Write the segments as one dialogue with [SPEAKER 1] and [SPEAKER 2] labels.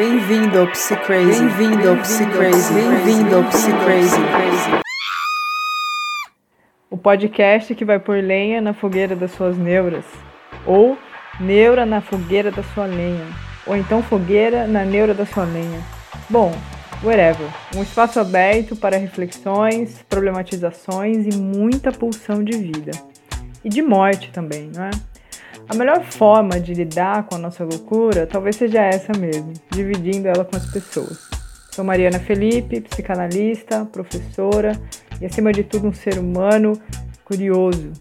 [SPEAKER 1] Bem-vindo ao Psy Crazy. Bem-vindo ao Psy Crazy. Bem-vindo ao Psy Crazy.
[SPEAKER 2] O podcast que vai pôr lenha na fogueira das suas neuras. Ou neura na fogueira da sua lenha. Ou então fogueira na neura da sua lenha. Bom, whatever. Um espaço aberto para reflexões, problematizações e muita pulsão de vida. E de morte também, não é? A melhor forma de lidar com a nossa loucura talvez seja essa mesmo, dividindo ela com as pessoas. Sou Mariana Felipe, psicanalista, professora e, acima de tudo, um ser humano curioso.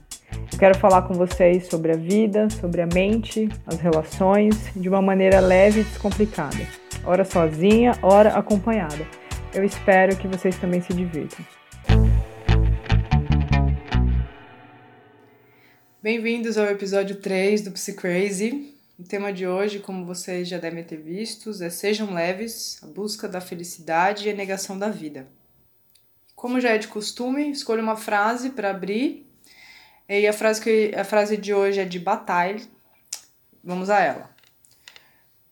[SPEAKER 2] Eu quero falar com vocês sobre a vida, sobre a mente, as relações, de uma maneira leve e descomplicada. Ora sozinha, ora acompanhada. Eu espero que vocês também se divirtam. Bem-vindos ao episódio 3 do Psy Crazy. O tema de hoje, como vocês já devem ter visto, é Sejam Leves, a busca da felicidade e a negação da vida. Como já é de costume, escolho uma frase para abrir. E a frase, que, a frase de hoje é de Bataille. Vamos a ela.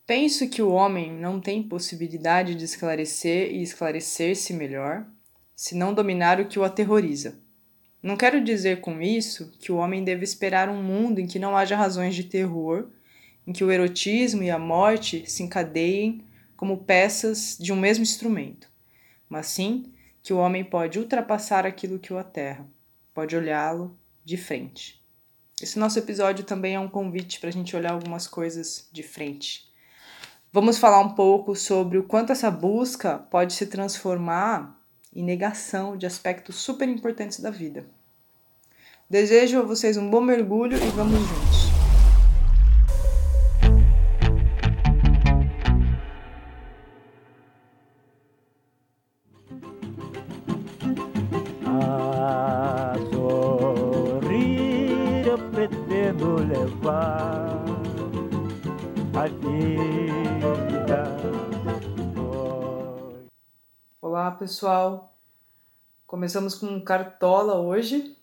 [SPEAKER 2] Penso que o homem não tem possibilidade de esclarecer e esclarecer-se melhor, se não dominar o que o aterroriza. Não quero dizer com isso que o homem deve esperar um mundo em que não haja razões de terror, em que o erotismo e a morte se encadeiem como peças de um mesmo instrumento, mas sim que o homem pode ultrapassar aquilo que o aterra, pode olhá-lo de frente. Esse nosso episódio também é um convite para a gente olhar algumas coisas de frente. Vamos falar um pouco sobre o quanto essa busca pode se transformar e negação de aspectos super importantes da vida. Desejo a vocês um bom mergulho e vamos juntos.
[SPEAKER 3] A sorrir eu pretendo levar a vida.
[SPEAKER 2] Olá pessoal, começamos com Cartola hoje.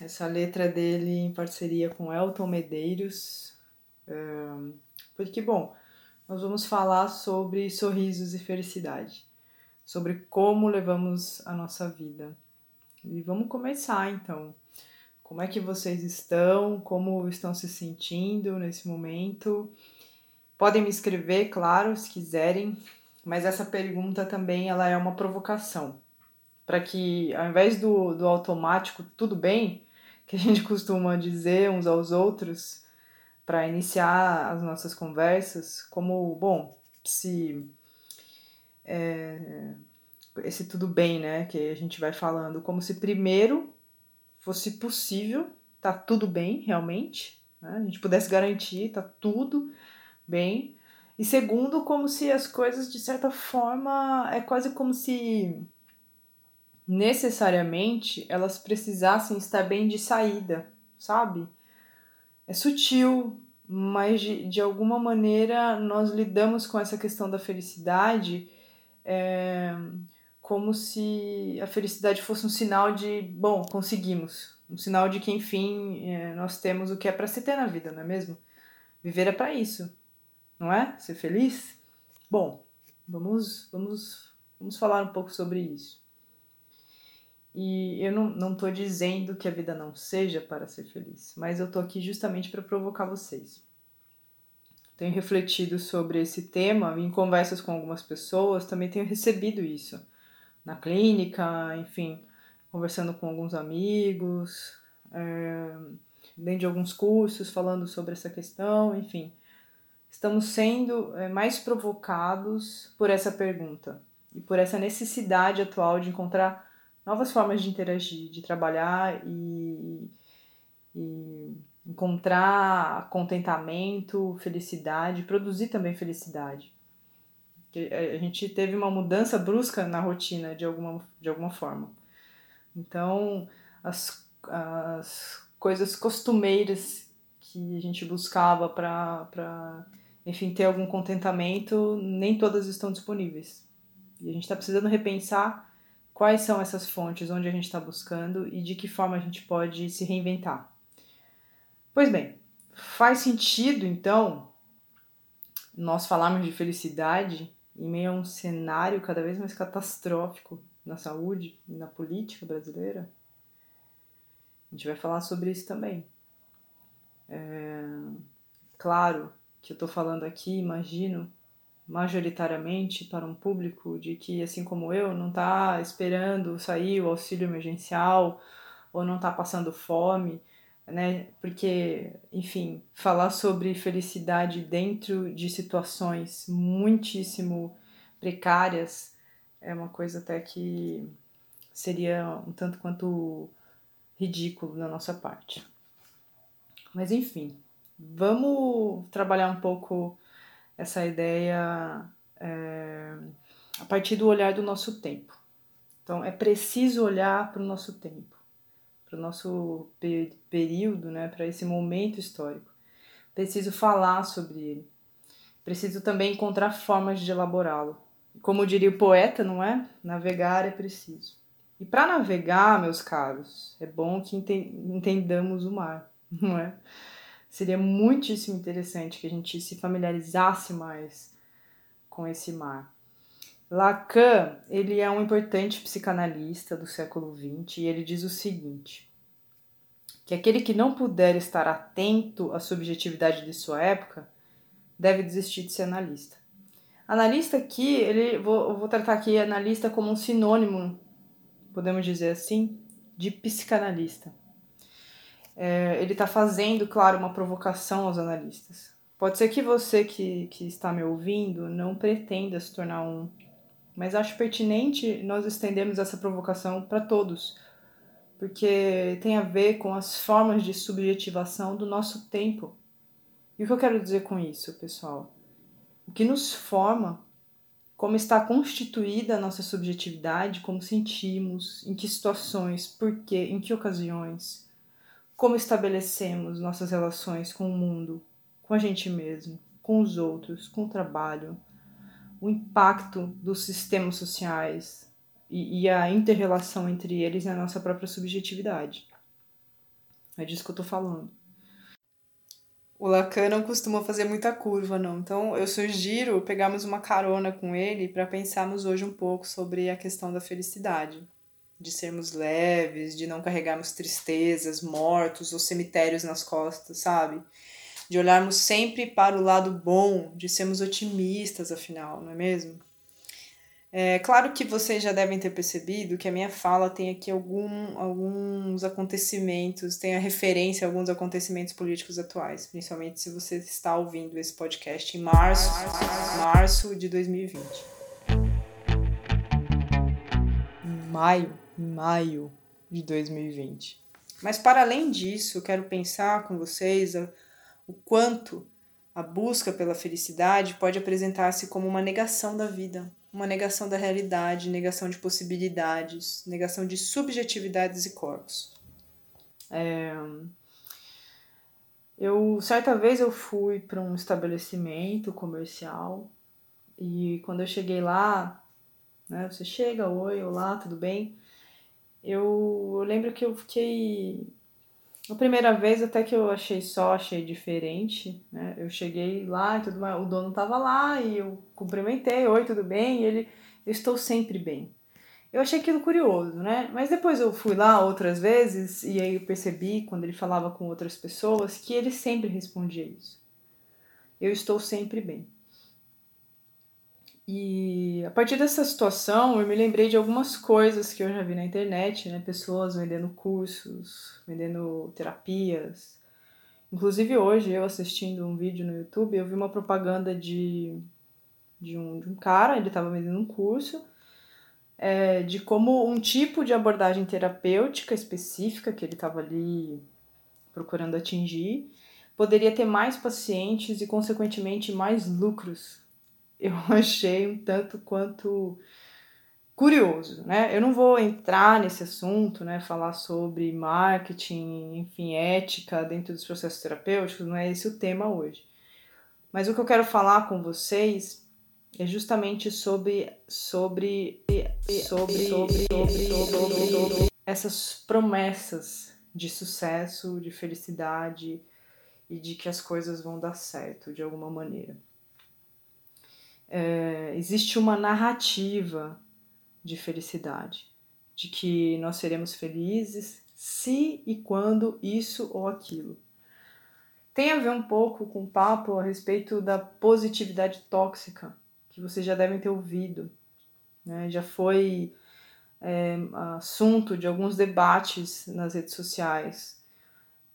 [SPEAKER 2] Essa letra dele em parceria com Elton Medeiros. Porque, bom, nós vamos falar sobre sorrisos e felicidade, sobre como levamos a nossa vida. E vamos começar então. Como é que vocês estão? Como estão se sentindo nesse momento? Podem me escrever, claro, se quiserem, mas essa pergunta também ela é uma provocação para que ao invés do, do automático tudo bem que a gente costuma dizer uns aos outros para iniciar as nossas conversas como bom se é, esse tudo bem né que a gente vai falando como se primeiro fosse possível tá tudo bem realmente né? a gente pudesse garantir tá tudo bem e segundo, como se as coisas, de certa forma, é quase como se necessariamente elas precisassem estar bem de saída, sabe? É sutil, mas de, de alguma maneira nós lidamos com essa questão da felicidade é, como se a felicidade fosse um sinal de, bom, conseguimos. Um sinal de que, enfim, é, nós temos o que é para se ter na vida, não é mesmo? Viver é para isso não é? Ser feliz? Bom, vamos, vamos, vamos falar um pouco sobre isso. E eu não estou dizendo que a vida não seja para ser feliz, mas eu estou aqui justamente para provocar vocês. Tenho refletido sobre esse tema em conversas com algumas pessoas, também tenho recebido isso na clínica, enfim, conversando com alguns amigos, é, dentro de alguns cursos falando sobre essa questão, enfim estamos sendo é, mais provocados por essa pergunta e por essa necessidade atual de encontrar novas formas de interagir, de trabalhar e, e encontrar contentamento, felicidade, produzir também felicidade. A gente teve uma mudança brusca na rotina de alguma, de alguma forma. Então, as, as coisas costumeiras que a gente buscava para enfim, ter algum contentamento, nem todas estão disponíveis. E a gente está precisando repensar quais são essas fontes, onde a gente está buscando e de que forma a gente pode se reinventar. Pois bem, faz sentido então nós falarmos de felicidade em meio a um cenário cada vez mais catastrófico na saúde e na política brasileira, a gente vai falar sobre isso também. É, claro que eu estou falando aqui, imagino, majoritariamente para um público de que, assim como eu, não está esperando sair o auxílio emergencial ou não está passando fome, né? Porque, enfim, falar sobre felicidade dentro de situações muitíssimo precárias é uma coisa até que seria um tanto quanto ridículo da nossa parte. Mas enfim, vamos trabalhar um pouco essa ideia é, a partir do olhar do nosso tempo. Então, é preciso olhar para o nosso tempo, para o nosso período, né, para esse momento histórico. Preciso falar sobre ele. Preciso também encontrar formas de elaborá-lo. Como diria o poeta, não é? Navegar é preciso. E para navegar, meus caros, é bom que entendamos o mar, não é? Seria muitíssimo interessante que a gente se familiarizasse mais com esse mar. Lacan, ele é um importante psicanalista do século XX e ele diz o seguinte: que aquele que não puder estar atento à subjetividade de sua época deve desistir de ser analista. Analista aqui, ele, vou, vou tratar aqui analista como um sinônimo, podemos dizer assim, de psicanalista é, ele está fazendo, claro, uma provocação aos analistas. Pode ser que você que, que está me ouvindo não pretenda se tornar um, mas acho pertinente nós estendermos essa provocação para todos, porque tem a ver com as formas de subjetivação do nosso tempo. E o que eu quero dizer com isso, pessoal? O que nos forma, como está constituída a nossa subjetividade, como sentimos, em que situações, por quê, em que ocasiões como estabelecemos nossas relações com o mundo, com a gente mesmo, com os outros, com o trabalho, o impacto dos sistemas sociais e, e a interrelação entre eles na nossa própria subjetividade. É disso que eu tô falando. O Lacan não costuma fazer muita curva, não. Então, eu sugiro pegarmos uma carona com ele para pensarmos hoje um pouco sobre a questão da felicidade de sermos leves, de não carregarmos tristezas, mortos ou cemitérios nas costas, sabe? De olharmos sempre para o lado bom, de sermos otimistas, afinal, não é mesmo? É claro que vocês já devem ter percebido que a minha fala tem aqui algum, alguns acontecimentos, tem a referência a alguns acontecimentos políticos atuais, principalmente se você está ouvindo esse podcast em março, março de 2020. Em maio maio de 2020. Mas para além disso, eu quero pensar com vocês o quanto a busca pela felicidade pode apresentar-se como uma negação da vida, uma negação da realidade, negação de possibilidades, negação de subjetividades e corpos. É... Eu certa vez eu fui para um estabelecimento comercial e quando eu cheguei lá, né, você chega, oi, olá, tudo bem? Eu, eu lembro que eu fiquei. A primeira vez até que eu achei só, achei diferente, né? Eu cheguei lá e tudo mais, o dono tava lá e eu cumprimentei, oi, tudo bem? E ele, eu estou sempre bem. Eu achei aquilo curioso, né? Mas depois eu fui lá outras vezes e aí eu percebi, quando ele falava com outras pessoas, que ele sempre respondia isso. Eu estou sempre bem. E a partir dessa situação, eu me lembrei de algumas coisas que eu já vi na internet, né? Pessoas vendendo cursos, vendendo terapias. Inclusive hoje, eu assistindo um vídeo no YouTube, eu vi uma propaganda de, de, um, de um cara, ele estava vendendo um curso, é, de como um tipo de abordagem terapêutica específica que ele estava ali procurando atingir, poderia ter mais pacientes e, consequentemente, mais lucros eu achei um tanto quanto curioso, né? Eu não vou entrar nesse assunto, né? Falar sobre marketing, enfim, ética dentro dos processos terapêuticos, não é esse o tema hoje. Mas o que eu quero falar com vocês é justamente sobre sobre sobre sobre, sobre, sobre, sobre essas promessas de sucesso, de felicidade e de que as coisas vão dar certo de alguma maneira. É, existe uma narrativa de felicidade, de que nós seremos felizes se e quando isso ou aquilo. Tem a ver um pouco com o papo a respeito da positividade tóxica, que vocês já devem ter ouvido. Né? Já foi é, assunto de alguns debates nas redes sociais.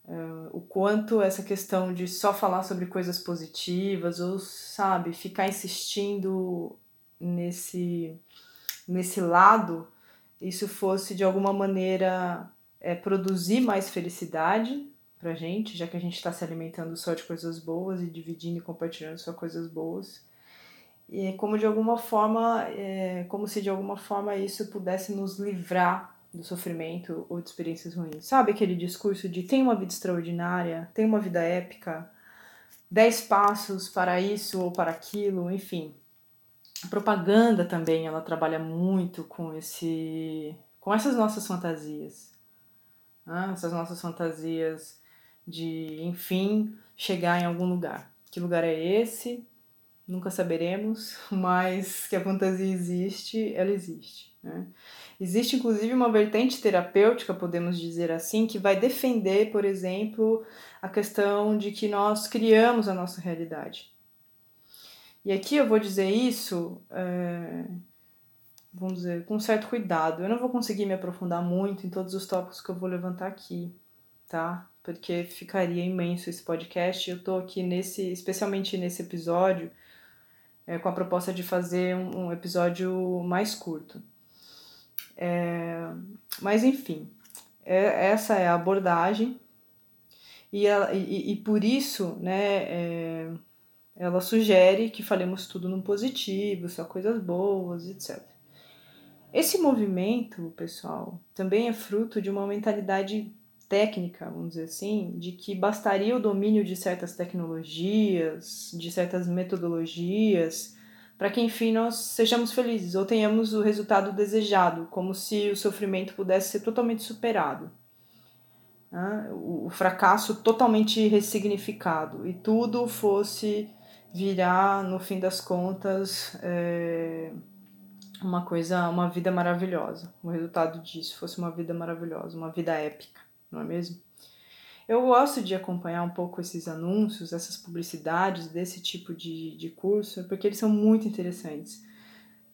[SPEAKER 2] É, o quanto essa questão de só falar sobre coisas positivas ou, sabe, ficar insistindo nesse, nesse lado, isso fosse de alguma maneira é, produzir mais felicidade pra gente, já que a gente está se alimentando só de coisas boas e dividindo e compartilhando só coisas boas. E como de alguma forma, é, como se de alguma forma isso pudesse nos livrar do sofrimento ou de experiências ruins. Sabe aquele discurso de tem uma vida extraordinária, tem uma vida épica, dez passos para isso ou para aquilo, enfim. A propaganda também, ela trabalha muito com esse com essas nossas fantasias. Né? Essas nossas fantasias de, enfim, chegar em algum lugar. Que lugar é esse? Nunca saberemos, mas que a fantasia existe, ela existe. Né? Existe inclusive uma vertente terapêutica, podemos dizer assim, que vai defender, por exemplo, a questão de que nós criamos a nossa realidade. E aqui eu vou dizer isso, é, vamos dizer, com certo cuidado. Eu não vou conseguir me aprofundar muito em todos os tópicos que eu vou levantar aqui, tá? Porque ficaria imenso esse podcast. Eu tô aqui nesse, especialmente nesse episódio, é, com a proposta de fazer um, um episódio mais curto. É, mas enfim, é, essa é a abordagem e, ela, e, e por isso né, é, ela sugere que falemos tudo no positivo, só coisas boas, etc. Esse movimento, pessoal, também é fruto de uma mentalidade técnica, vamos dizer assim, de que bastaria o domínio de certas tecnologias, de certas metodologias, para que enfim nós sejamos felizes ou tenhamos o resultado desejado, como se o sofrimento pudesse ser totalmente superado. Né? O fracasso totalmente ressignificado e tudo fosse virar, no fim das contas, é, uma coisa, uma vida maravilhosa. O resultado disso fosse uma vida maravilhosa, uma vida épica não é mesmo? Eu gosto de acompanhar um pouco esses anúncios, essas publicidades desse tipo de, de curso, porque eles são muito interessantes.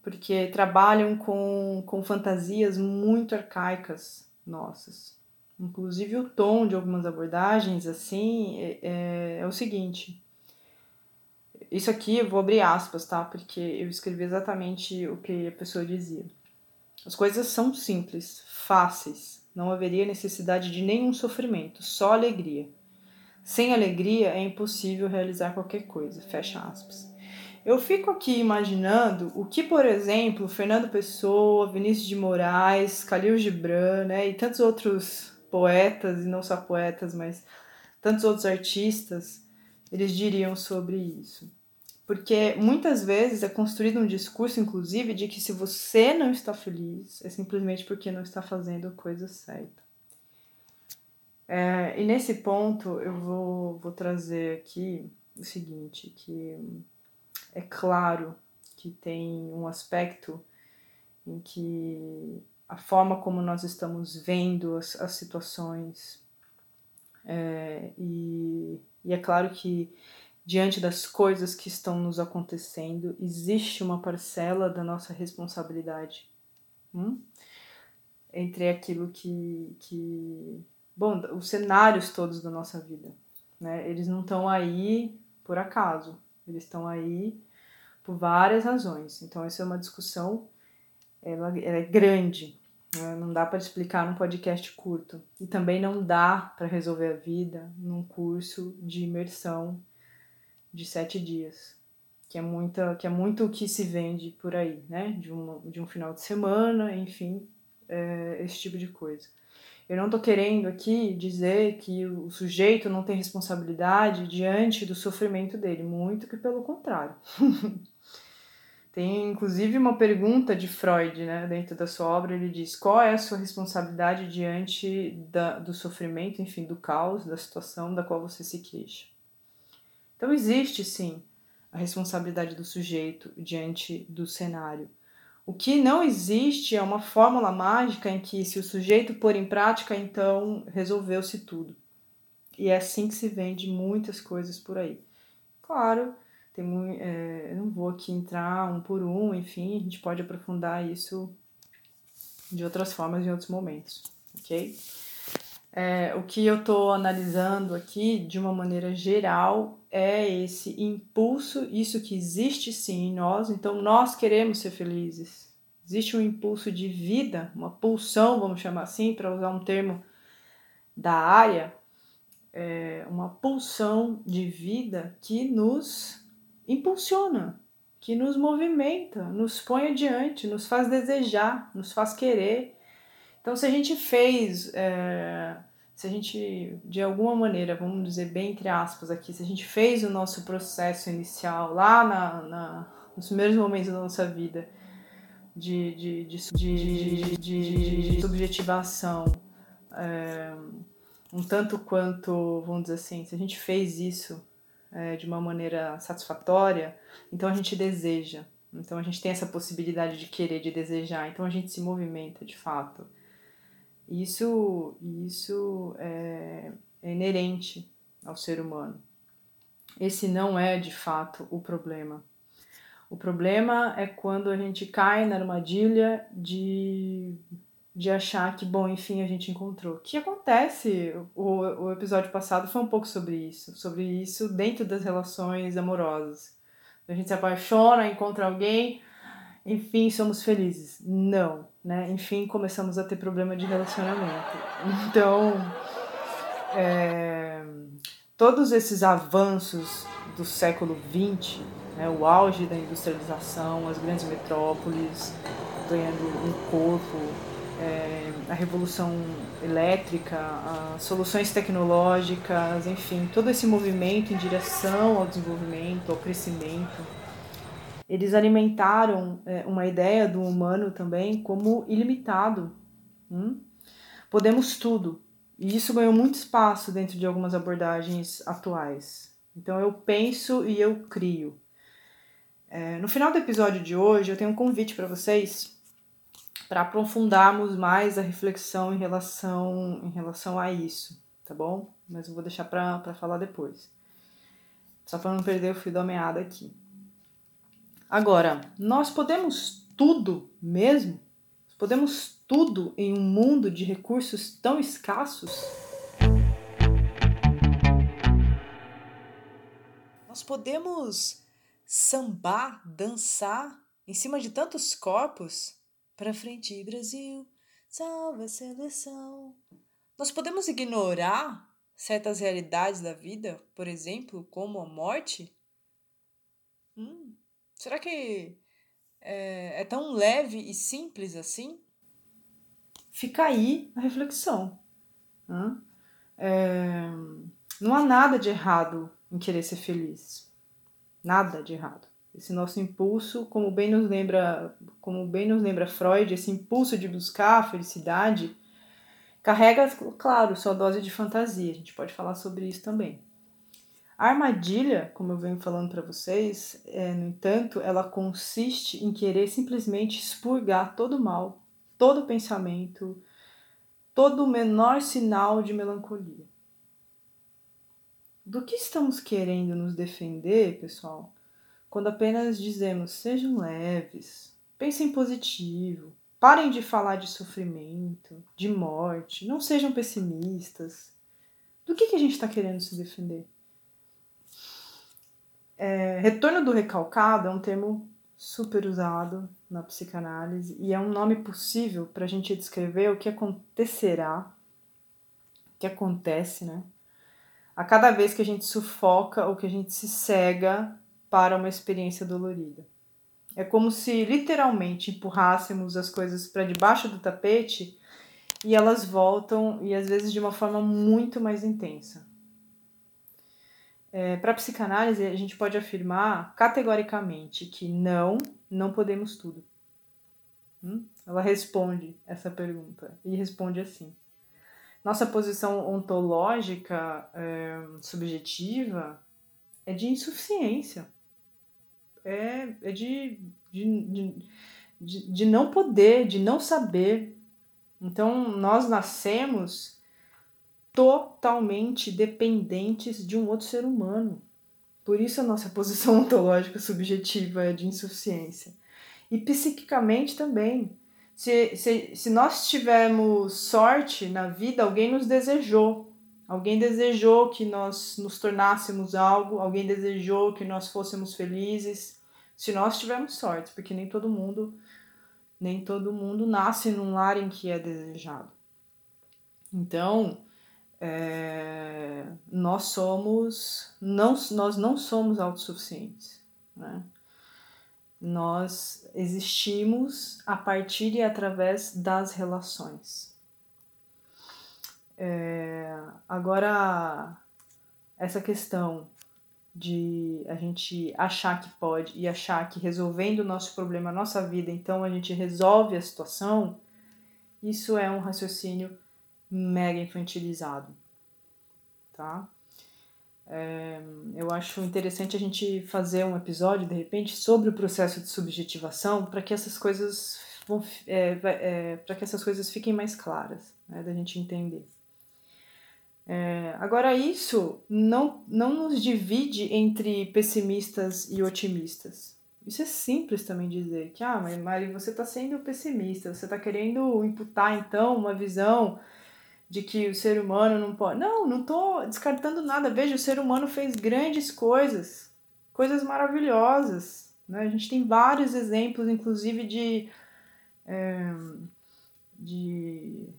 [SPEAKER 2] Porque trabalham com, com fantasias muito arcaicas nossas. Inclusive o tom de algumas abordagens, assim, é, é, é o seguinte. Isso aqui eu vou abrir aspas, tá? Porque eu escrevi exatamente o que a pessoa dizia. As coisas são simples, fáceis, não haveria necessidade de nenhum sofrimento, só alegria. Sem alegria é impossível realizar qualquer coisa. Fecha aspas. Eu fico aqui imaginando o que, por exemplo, Fernando Pessoa, Vinícius de Moraes, Khalil Gibran né, e tantos outros poetas, e não só poetas, mas tantos outros artistas, eles diriam sobre isso. Porque muitas vezes é construído um discurso, inclusive, de que se você não está feliz, é simplesmente porque não está fazendo a coisa certa. É, e nesse ponto eu vou, vou trazer aqui o seguinte, que é claro que tem um aspecto em que a forma como nós estamos vendo as, as situações é, e, e é claro que diante das coisas que estão nos acontecendo, existe uma parcela da nossa responsabilidade hum? entre aquilo que, que. Bom, os cenários todos da nossa vida. Né? Eles não estão aí por acaso, eles estão aí por várias razões. Então, essa é uma discussão, ela, ela é grande, né? não dá para explicar num podcast curto. E também não dá para resolver a vida num curso de imersão de sete dias, que é, muita, que é muito o que se vende por aí, né? De, uma, de um final de semana, enfim, é, esse tipo de coisa. Eu não estou querendo aqui dizer que o sujeito não tem responsabilidade diante do sofrimento dele, muito que pelo contrário. tem inclusive uma pergunta de Freud, né, dentro da sua obra, ele diz: qual é a sua responsabilidade diante da, do sofrimento, enfim, do caos, da situação da qual você se queixa? Então existe sim a responsabilidade do sujeito diante do cenário. O que não existe é uma fórmula mágica em que, se o sujeito pôr em prática, então resolveu-se tudo. E é assim que se vende muitas coisas por aí. Claro, tem, é, não vou aqui entrar um por um, enfim, a gente pode aprofundar isso de outras formas em outros momentos, ok? É, o que eu estou analisando aqui, de uma maneira geral, é esse impulso, isso que existe sim em nós, então nós queremos ser felizes. Existe um impulso de vida, uma pulsão, vamos chamar assim, para usar um termo da área, é, uma pulsão de vida que nos impulsiona, que nos movimenta, nos põe adiante, nos faz desejar, nos faz querer. Então, se a gente fez, é, se a gente, de alguma maneira, vamos dizer bem entre aspas aqui, se a gente fez o nosso processo inicial lá na, na nos primeiros momentos da nossa vida de, de, de, de, de, subjetivação, é, um tanto quanto, vamos dizer assim, se a gente fez isso é, de uma maneira satisfatória, então a gente deseja. Então a gente tem essa possibilidade de querer, de desejar. Então a gente se movimenta de fato. Isso, isso é, é inerente ao ser humano. Esse não é de fato o problema. O problema é quando a gente cai na armadilha de de achar que, bom, enfim, a gente encontrou. O que acontece? O, o episódio passado foi um pouco sobre isso, sobre isso dentro das relações amorosas. A gente se apaixona, encontra alguém, enfim, somos felizes. Não, né? Enfim, começamos a ter problema de relacionamento. Então, é, todos esses avanços do século XX, né, o auge da industrialização, as grandes metrópoles ganhando um corpo é, a revolução elétrica, soluções tecnológicas, enfim, todo esse movimento em direção ao desenvolvimento, ao crescimento, eles alimentaram é, uma ideia do humano também como ilimitado. Hum? Podemos tudo. E isso ganhou muito espaço dentro de algumas abordagens atuais. Então eu penso e eu crio. É, no final do episódio de hoje, eu tenho um convite para vocês para aprofundarmos mais a reflexão em relação, em relação a isso, tá bom? Mas eu vou deixar para falar depois. Só para não perder o fio da meada aqui. Agora, nós podemos tudo mesmo? Podemos tudo em um mundo de recursos tão escassos? Nós podemos sambar, dançar em cima de tantos corpos Pra frente, Brasil, salve a seleção. Nós podemos ignorar certas realidades da vida, por exemplo, como a morte? Hum, será que é, é tão leve e simples assim? Fica aí a reflexão. Hum? É, não há nada de errado em querer ser feliz. Nada de errado. Esse nosso impulso, como bem nos lembra, como bem nos lembra Freud, esse impulso de buscar a felicidade, carrega, claro, sua dose de fantasia. A gente pode falar sobre isso também. A armadilha, como eu venho falando para vocês, é, no entanto, ela consiste em querer simplesmente expurgar todo mal, todo pensamento, todo o menor sinal de melancolia. Do que estamos querendo nos defender, pessoal? quando apenas dizemos sejam leves, pensem positivo, parem de falar de sofrimento, de morte, não sejam pessimistas. Do que, que a gente está querendo se defender? É, retorno do recalcado é um termo super usado na psicanálise e é um nome possível para a gente descrever o que acontecerá, o que acontece, né? A cada vez que a gente sufoca ou que a gente se cega para uma experiência dolorida. É como se literalmente empurrássemos as coisas para debaixo do tapete e elas voltam, e às vezes de uma forma muito mais intensa. É, para a psicanálise, a gente pode afirmar categoricamente que não, não podemos tudo. Hum? Ela responde essa pergunta e responde assim. Nossa posição ontológica é, subjetiva é de insuficiência é, é de, de, de, de, de não poder, de não saber. Então, nós nascemos totalmente dependentes de um outro ser humano. Por isso a nossa posição ontológica subjetiva é de insuficiência. E psiquicamente também. Se, se, se nós tivermos sorte na vida, alguém nos desejou. Alguém desejou que nós nos tornássemos algo, alguém desejou que nós fôssemos felizes. Se nós tivermos sorte, porque nem todo mundo nem todo mundo nasce num lar em que é desejado. Então, é, nós somos não nós não somos autossuficientes, né? Nós existimos a partir e através das relações. É, agora, essa questão de a gente achar que pode e achar que resolvendo o nosso problema, a nossa vida, então a gente resolve a situação, isso é um raciocínio mega infantilizado, tá? É, eu acho interessante a gente fazer um episódio, de repente, sobre o processo de subjetivação para que essas coisas vão, é, é, para que essas coisas fiquem mais claras, né, da gente entender. É, agora, isso não, não nos divide entre pessimistas e otimistas. Isso é simples também dizer que, ah, mas Mari, você está sendo pessimista, você está querendo imputar então uma visão de que o ser humano não pode. Não, não estou descartando nada. Veja, o ser humano fez grandes coisas, coisas maravilhosas. Né? A gente tem vários exemplos, inclusive, de, é, de,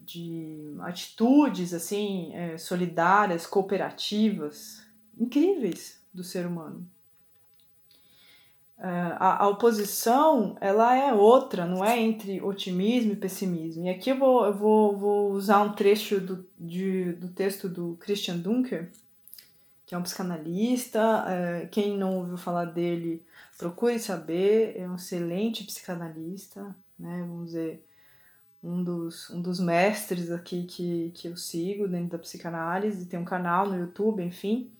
[SPEAKER 2] de atitudes assim é, solidárias, cooperativas, incríveis do ser humano. É, a, a, oposição ela é outra, não é entre otimismo e pessimismo. E aqui eu vou, eu vou, vou usar um trecho do, de, do texto do Christian Dunker, que é um psicanalista. É, quem não ouviu falar dele, procure saber. É um excelente psicanalista, né? vamos dizer, um dos, um dos mestres aqui que, que eu sigo dentro da psicanálise. Tem um canal no YouTube, enfim.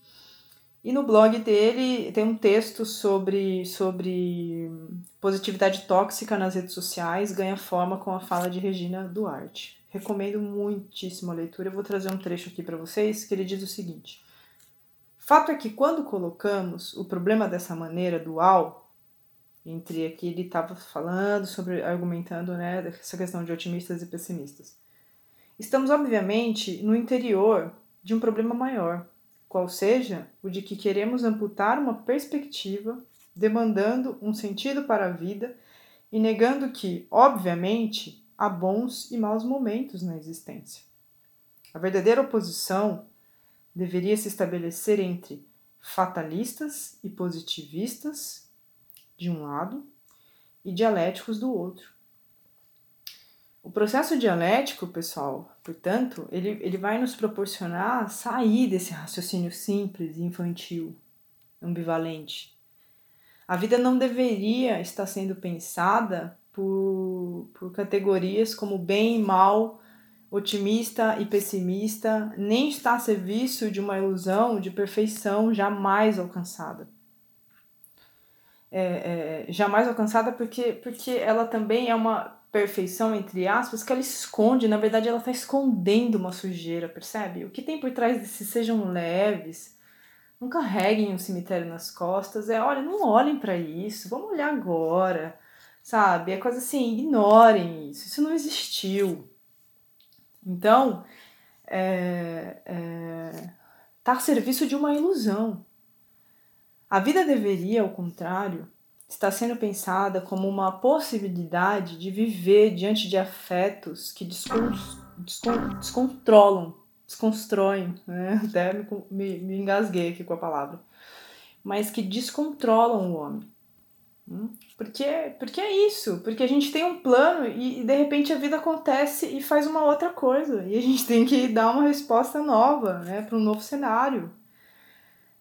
[SPEAKER 2] E no blog dele tem um texto sobre, sobre positividade tóxica nas redes sociais, ganha forma com a fala de Regina Duarte. Recomendo muitíssimo a leitura. Eu vou trazer um trecho aqui para vocês que ele diz o seguinte: Fato é que quando colocamos o problema dessa maneira dual, entre aqui ele estava falando sobre, argumentando né, essa questão de otimistas e pessimistas, estamos obviamente no interior de um problema maior qual seja o de que queremos amputar uma perspectiva, demandando um sentido para a vida e negando que, obviamente, há bons e maus momentos na existência. A verdadeira oposição deveria se estabelecer entre fatalistas e positivistas, de um lado, e dialéticos do outro. O processo dialético, pessoal, portanto, ele, ele vai nos proporcionar sair desse raciocínio simples infantil, ambivalente. A vida não deveria estar sendo pensada por, por categorias como bem e mal, otimista e pessimista, nem está a serviço de uma ilusão de perfeição jamais alcançada. É, é, jamais alcançada porque, porque ela também é uma perfeição, entre aspas, que ela esconde, na verdade ela está escondendo uma sujeira, percebe? O que tem por trás desses sejam leves, não carreguem o um cemitério nas costas, é, olha, não olhem para isso, vamos olhar agora, sabe? É coisa assim, ignorem isso, isso não existiu. Então, é, é, tá a serviço de uma ilusão. A vida deveria, ao contrário, está sendo pensada como uma possibilidade de viver diante de afetos que descon descon descontrolam, desconstroem, né? até me, me engasguei aqui com a palavra, mas que descontrolam o homem. Hum? Porque, porque é isso, porque a gente tem um plano e, e de repente a vida acontece e faz uma outra coisa, e a gente tem que dar uma resposta nova né, para um novo cenário.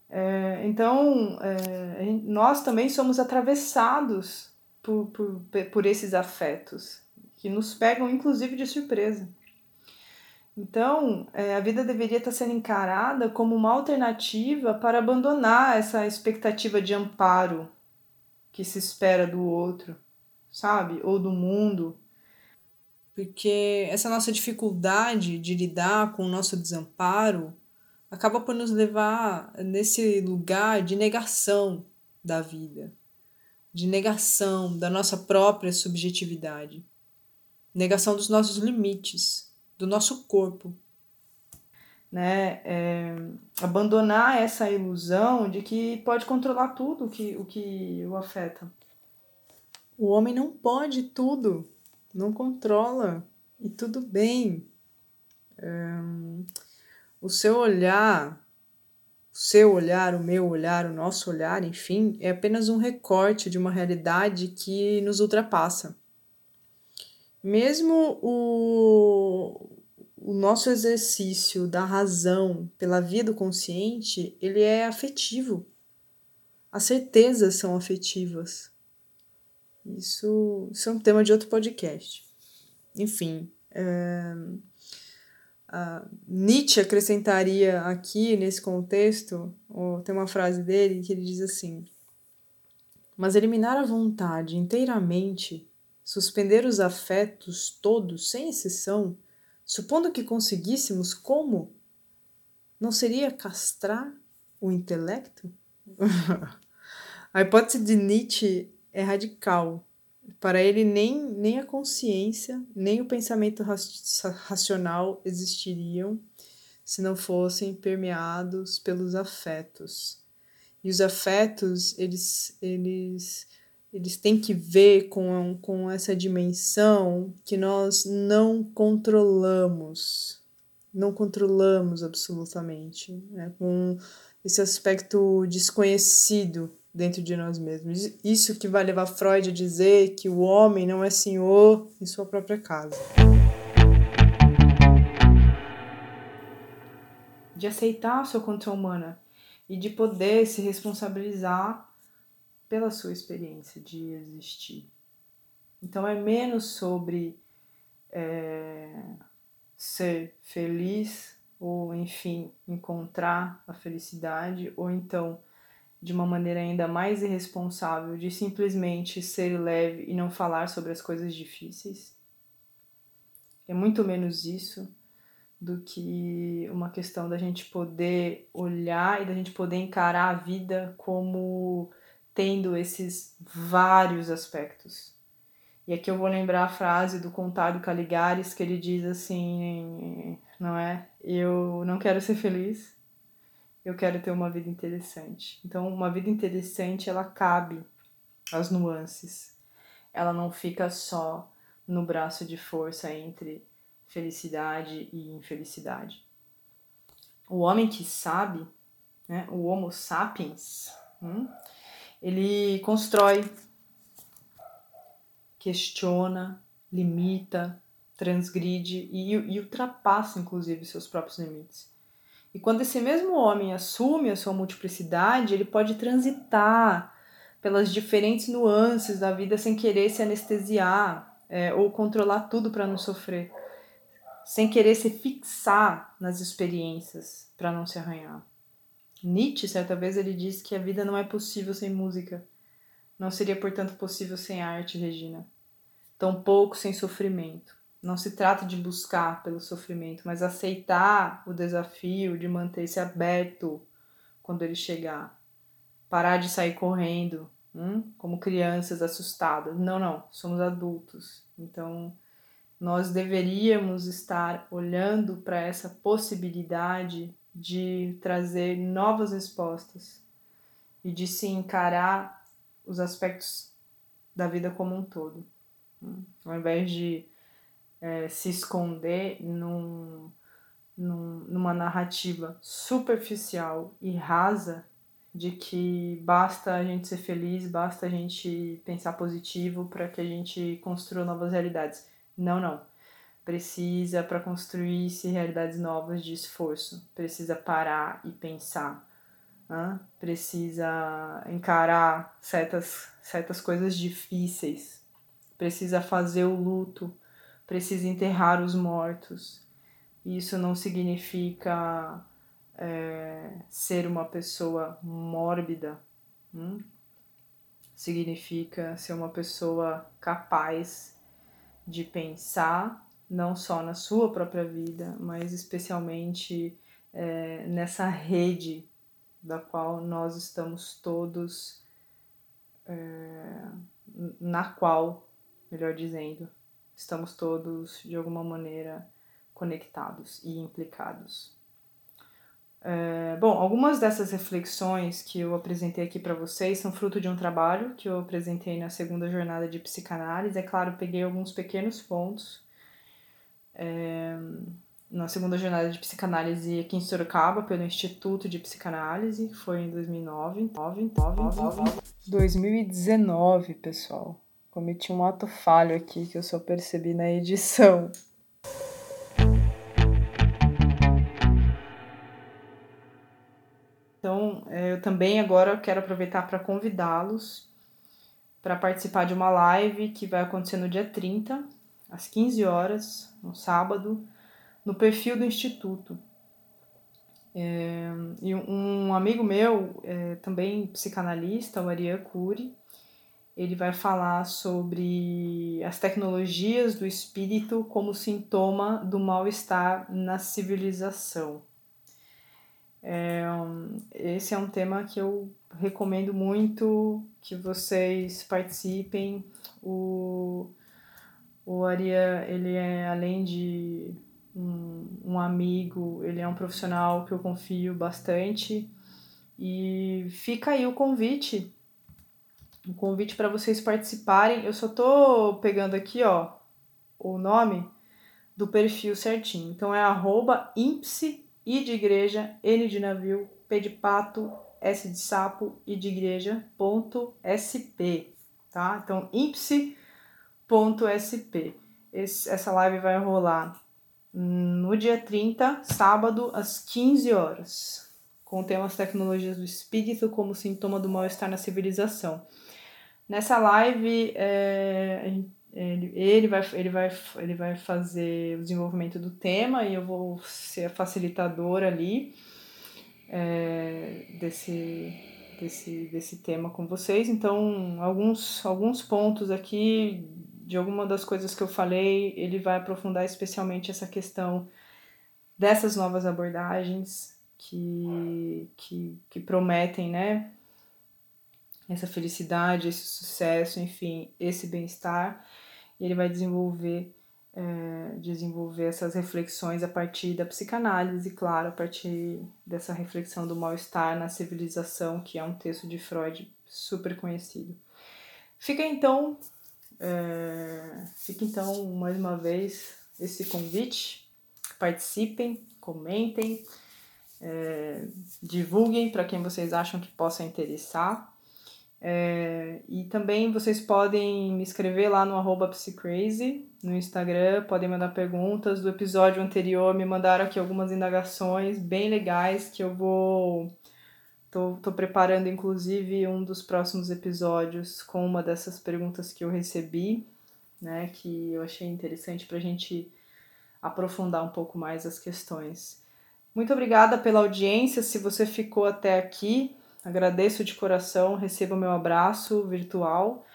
[SPEAKER 2] É, então, é, nós também somos atravessados por, por, por esses afetos, que nos pegam inclusive de surpresa. Então, é, a vida deveria estar sendo encarada como uma alternativa para abandonar essa expectativa de amparo que se espera do outro, sabe? Ou do mundo. Porque essa nossa dificuldade de lidar com o nosso desamparo acaba por nos levar nesse lugar de negação da vida, de negação da nossa própria subjetividade, negação dos nossos limites, do nosso corpo. Né? É, abandonar essa ilusão de que pode controlar tudo o que, o que o afeta. O homem não pode tudo, não controla, e tudo bem. É, o seu olhar, o seu olhar, o meu olhar, o nosso olhar, enfim, é apenas um recorte de uma realidade que nos ultrapassa. Mesmo o, o nosso exercício da razão pela vida consciente, ele é afetivo. As certezas são afetivas. Isso, isso é um tema de outro podcast. Enfim, é, Nietzsche acrescentaria aqui, nesse contexto, tem uma frase dele que ele diz assim: Mas eliminar a vontade inteiramente, suspender os afetos todos, sem exceção, supondo que conseguíssemos, como? Não seria castrar o intelecto? a hipótese de Nietzsche é radical. Para ele, nem, nem a consciência, nem o pensamento racional existiriam se não fossem permeados pelos afetos. E os afetos, eles, eles, eles têm que ver com, com essa dimensão que nós não controlamos. Não controlamos absolutamente. Né? Com esse aspecto desconhecido dentro de nós mesmos. Isso que vai levar Freud a dizer que o homem não é senhor em sua própria casa. De aceitar a sua condição humana e de poder se responsabilizar pela sua experiência de existir. Então é menos sobre é, ser feliz ou, enfim, encontrar a felicidade, ou então de uma maneira ainda mais irresponsável de simplesmente ser leve e não falar sobre as coisas difíceis. É muito menos isso do que uma questão da gente poder olhar e da gente poder encarar a vida como tendo esses vários aspectos. E aqui eu vou lembrar a frase do Contado Caligares que ele diz assim, não é? Eu não quero ser feliz, eu quero ter uma vida interessante. Então, uma vida interessante, ela cabe às nuances. Ela não fica só no braço de força entre felicidade e infelicidade. O homem que sabe, né, o Homo sapiens, hum, ele constrói, questiona, limita, transgride e, e ultrapassa, inclusive, seus próprios limites. E quando esse mesmo homem assume a sua multiplicidade, ele pode transitar pelas diferentes nuances da vida sem querer se anestesiar é, ou controlar tudo para não sofrer, sem querer se fixar nas experiências para não se arranhar. Nietzsche, certa vez, ele disse que a vida não é possível sem música. Não seria, portanto, possível sem arte, Regina. Tampouco sem sofrimento. Não se trata de buscar pelo sofrimento, mas aceitar o desafio de manter-se aberto quando ele chegar. Parar de sair correndo, hum? como crianças assustadas. Não, não, somos adultos. Então, nós deveríamos estar olhando para essa possibilidade de trazer novas respostas e de se encarar os aspectos da vida como um todo. Hum? Ao invés de é, se esconder num, num, numa narrativa superficial e rasa de que basta a gente ser feliz, basta a gente pensar positivo para que a gente construa novas realidades. Não, não. Precisa, para construir-se realidades novas de esforço, precisa parar e pensar. Né? Precisa encarar certas, certas coisas difíceis, precisa fazer o luto, precisa enterrar os mortos. Isso não significa é, ser uma pessoa mórbida. Hum? significa ser uma pessoa capaz de pensar não só na sua própria vida, mas especialmente é, nessa rede da qual nós estamos todos, é, na qual, melhor dizendo, estamos todos de alguma maneira conectados e implicados. É, bom, algumas dessas reflexões que eu apresentei aqui para vocês são fruto de um trabalho que eu apresentei na segunda jornada de psicanálise. É claro, peguei alguns pequenos pontos é, na segunda jornada de psicanálise aqui em Sorocaba, pelo Instituto de Psicanálise, foi em 2009. 9, 9, 9, 2019, pessoal. Cometi um ato falho aqui que eu só percebi na edição. Então, é, eu também agora quero aproveitar para convidá-los para participar de uma live que vai acontecer no dia 30, às 15 horas, no sábado, no perfil do Instituto. É, e um amigo meu, é, também psicanalista, o Arian Cury, ele vai falar sobre as tecnologias do espírito como sintoma do mal-estar na civilização. É, esse é um tema que eu recomendo muito que vocês participem. O, o Aria, ele é além de um, um amigo, ele é um profissional que eu confio bastante. E fica aí o convite, o convite para vocês participarem. Eu só tô pegando aqui, ó, o nome do perfil certinho. Então é arroba I de igreja, N de navio, P de pato, S de sapo, I de igreja, ponto SP, tá? Então, impsi.sp. essa live vai rolar no dia 30, sábado, às 15 horas, com o As Tecnologias do Espírito como sintoma do mal-estar na civilização. Nessa live, é, ele, ele, vai, ele, vai, ele vai fazer o desenvolvimento do tema e eu vou ser a facilitadora ali é, desse, desse, desse tema com vocês. Então, alguns, alguns pontos aqui de alguma das coisas que eu falei, ele vai aprofundar especialmente essa questão dessas novas abordagens que, que, que prometem, né? Essa felicidade, esse sucesso, enfim, esse bem-estar e ele vai desenvolver é, desenvolver essas reflexões a partir da psicanálise, claro, a partir dessa reflexão do mal-estar na civilização, que é um texto de Freud super conhecido. Fica então, é, fica então mais uma vez esse convite, participem, comentem, é, divulguem para quem vocês acham que possa interessar. É, e também vocês podem me escrever lá no arroba psicrazy, no Instagram, podem mandar perguntas. Do episódio anterior me mandaram aqui algumas indagações bem legais que eu vou. Tô, tô preparando inclusive um dos próximos episódios com uma dessas perguntas que eu recebi, né? Que eu achei interessante para a gente aprofundar um pouco mais as questões. Muito obrigada pela audiência. Se você ficou até aqui, Agradeço de coração, receba o meu abraço virtual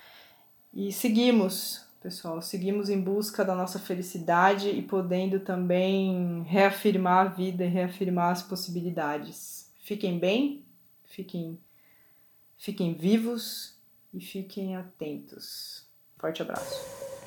[SPEAKER 2] e seguimos, pessoal, seguimos em busca da nossa felicidade e podendo também reafirmar a vida e reafirmar as possibilidades. Fiquem bem, fiquem, fiquem vivos e fiquem atentos. Forte abraço.